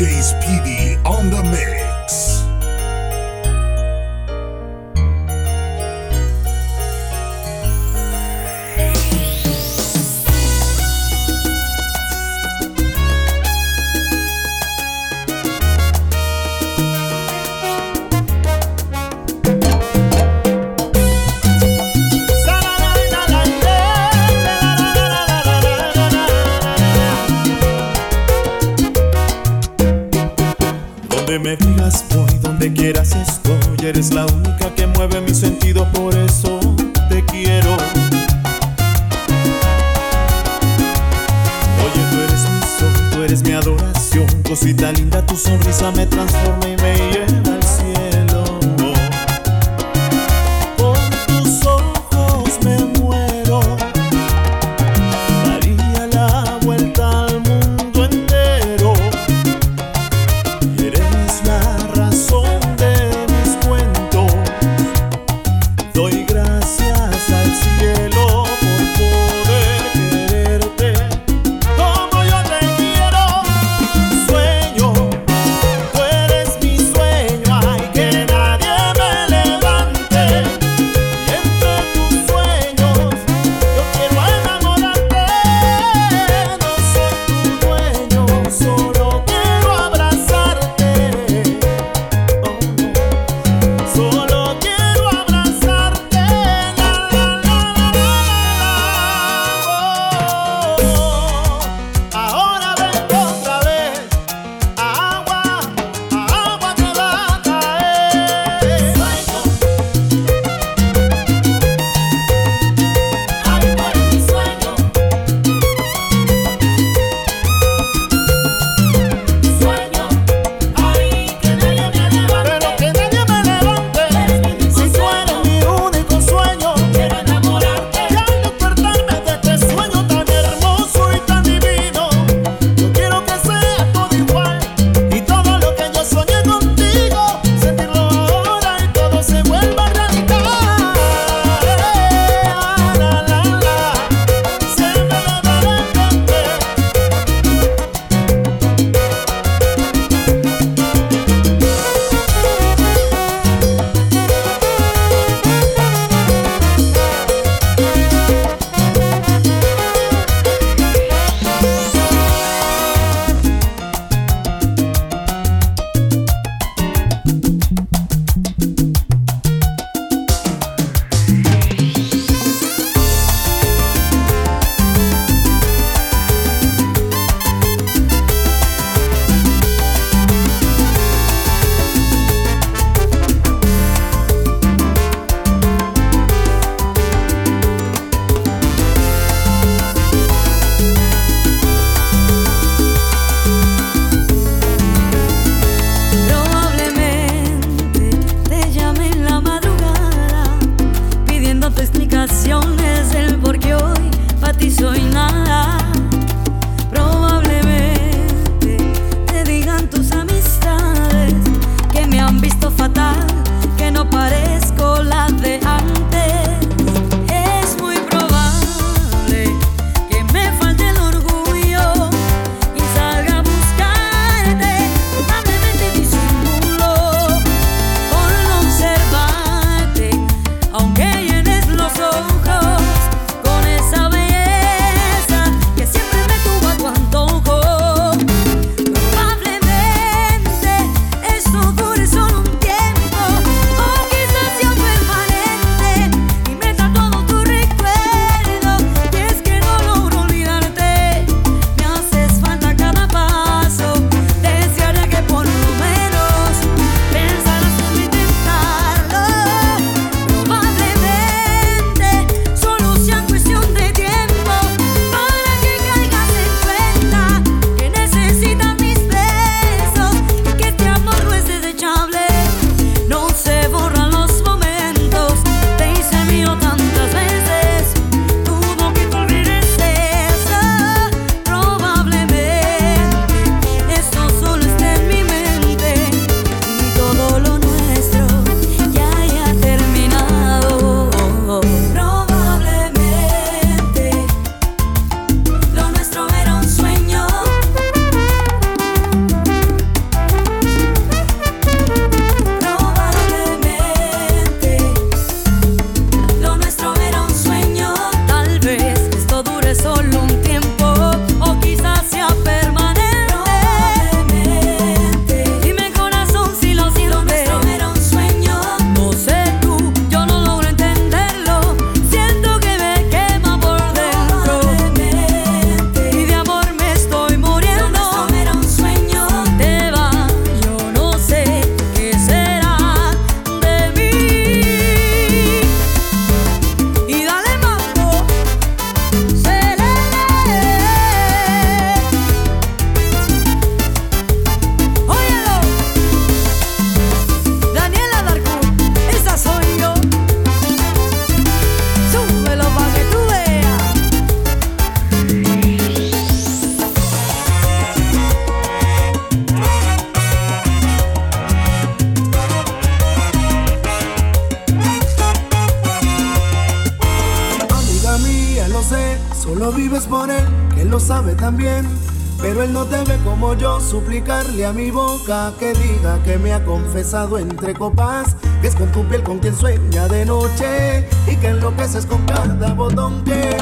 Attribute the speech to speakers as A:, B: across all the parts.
A: DJ Speedy on the mix.
B: mi
C: boca que diga que me ha confesado entre copas, que es con tu piel con quien sueña de noche y que enloqueces con cada botón que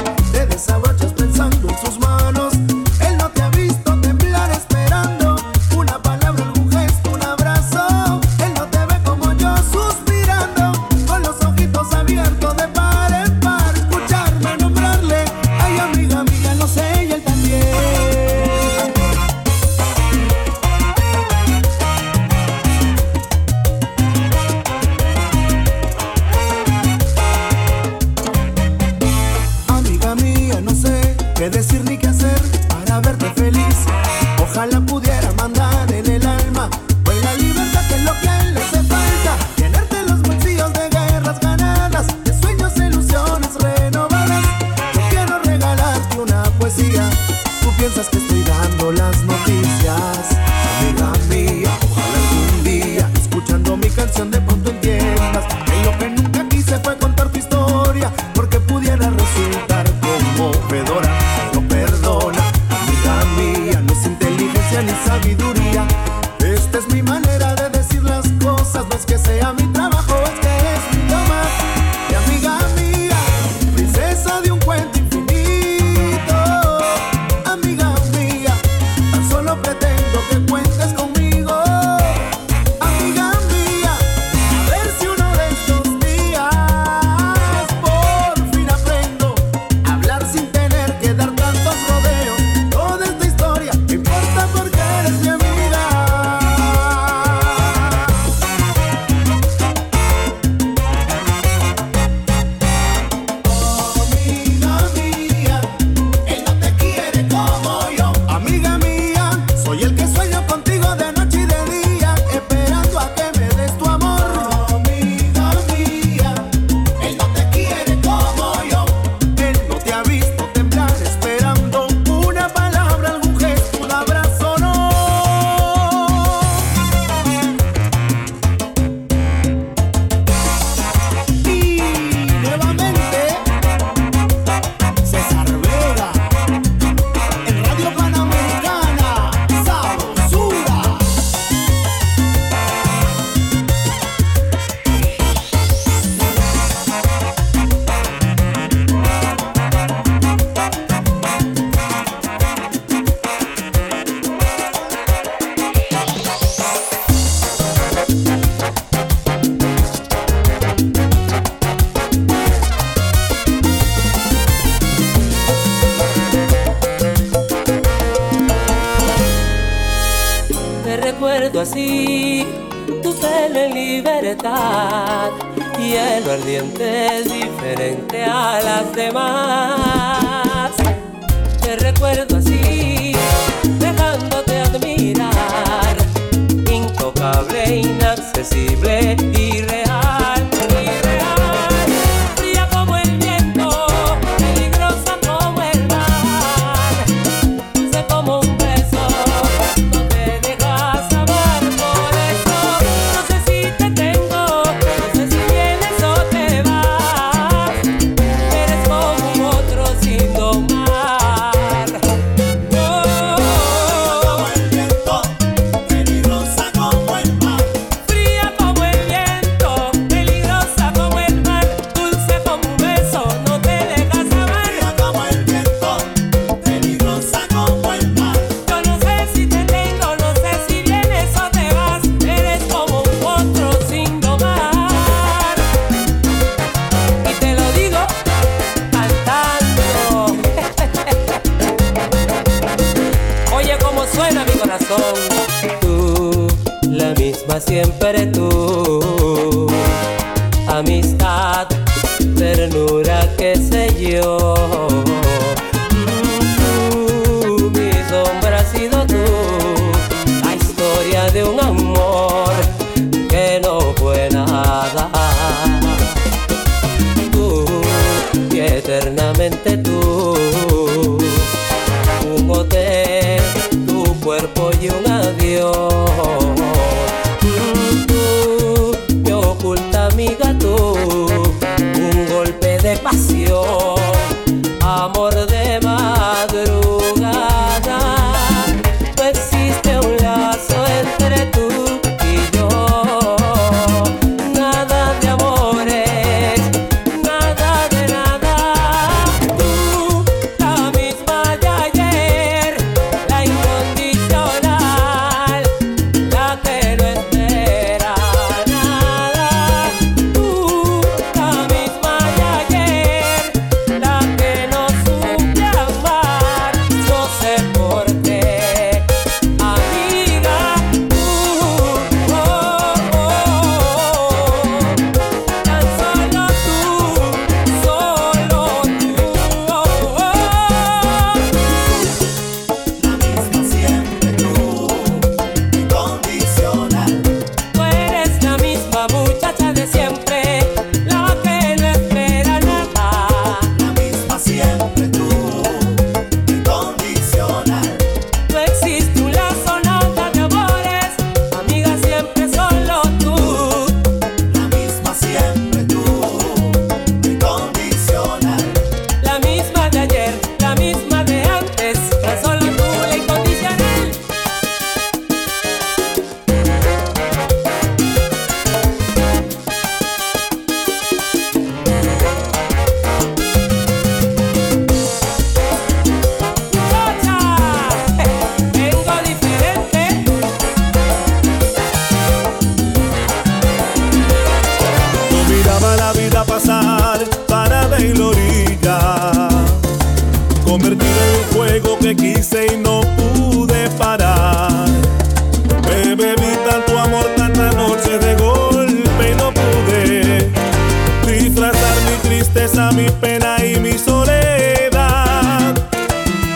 A: tristeza, mi pena y mi soledad.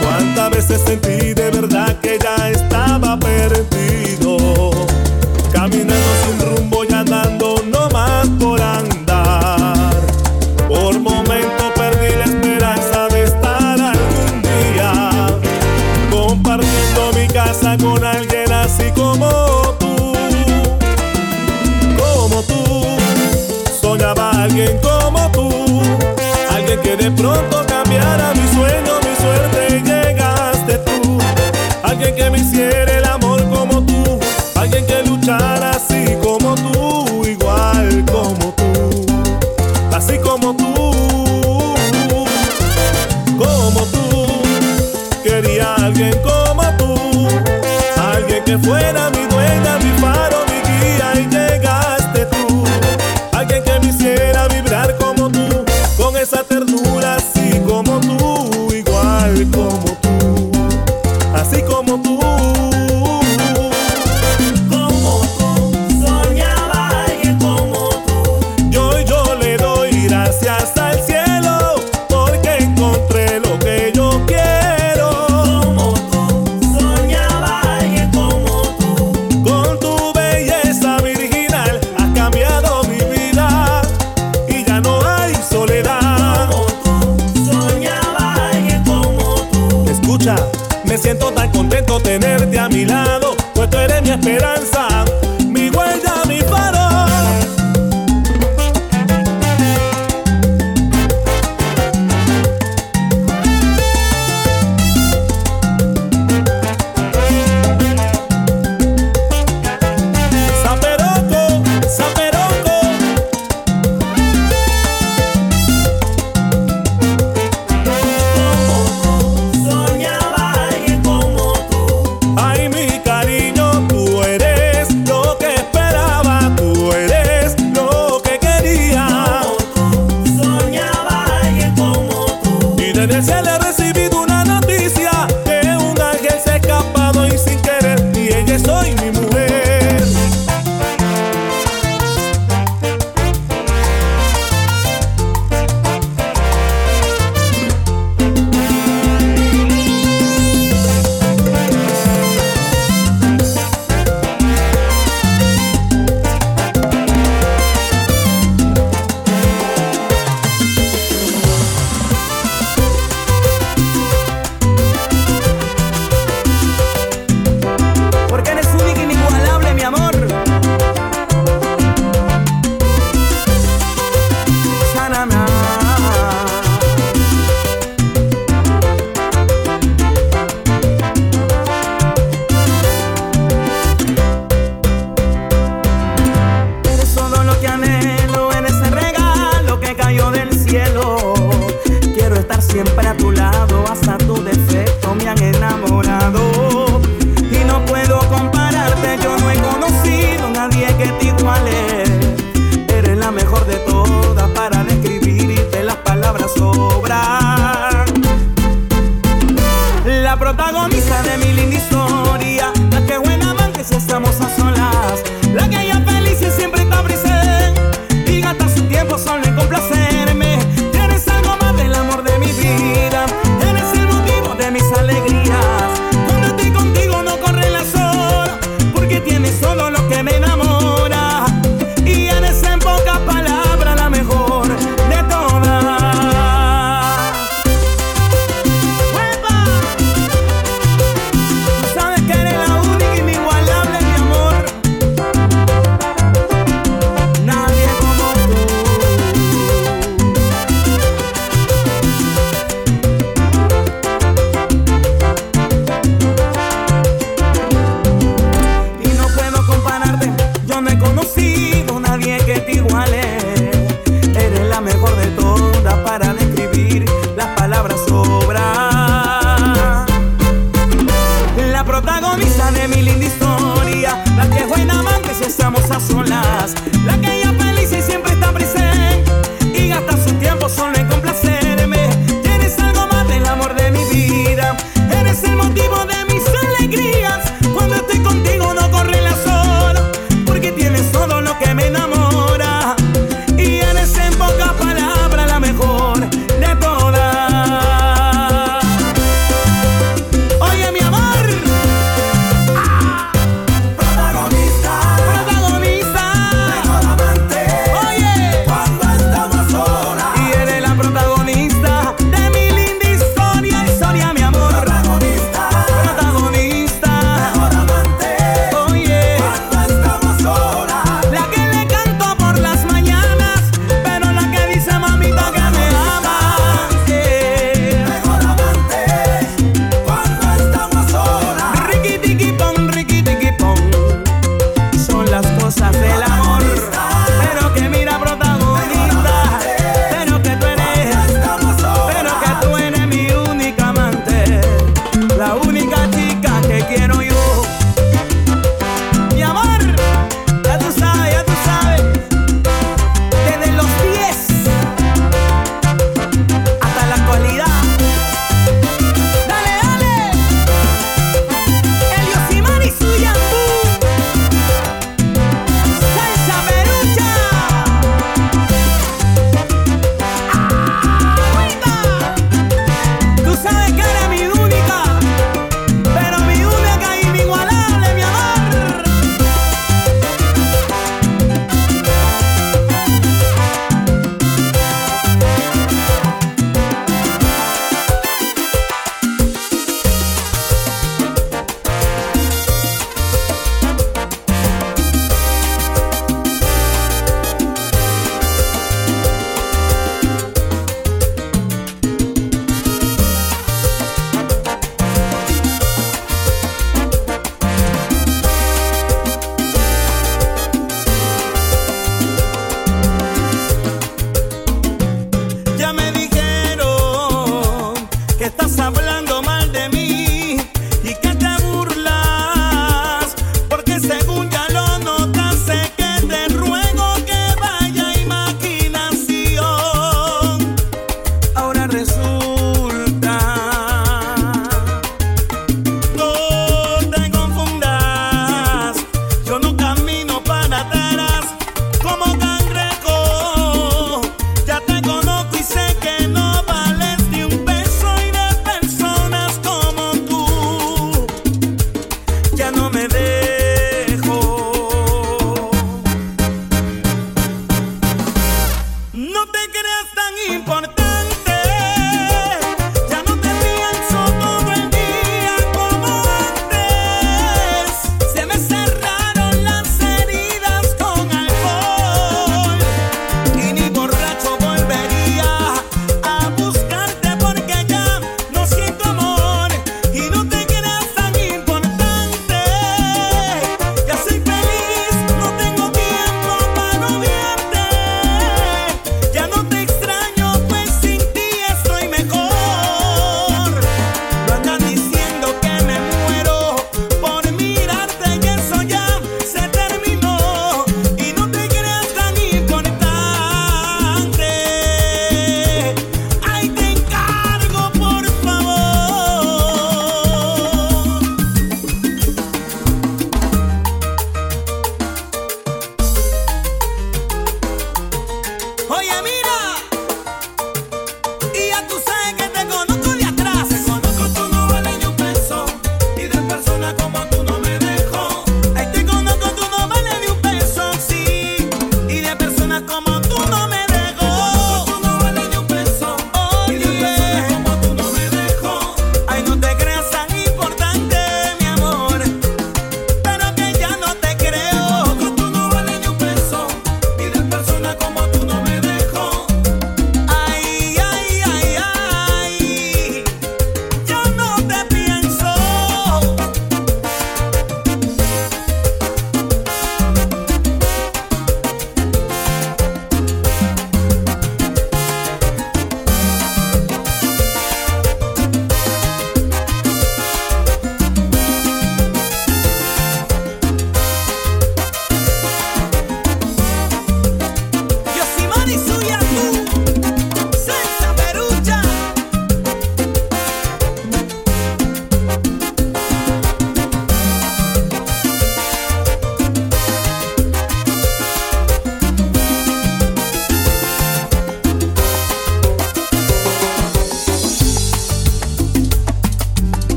A: Cuántas veces sentí a
D: tu lado.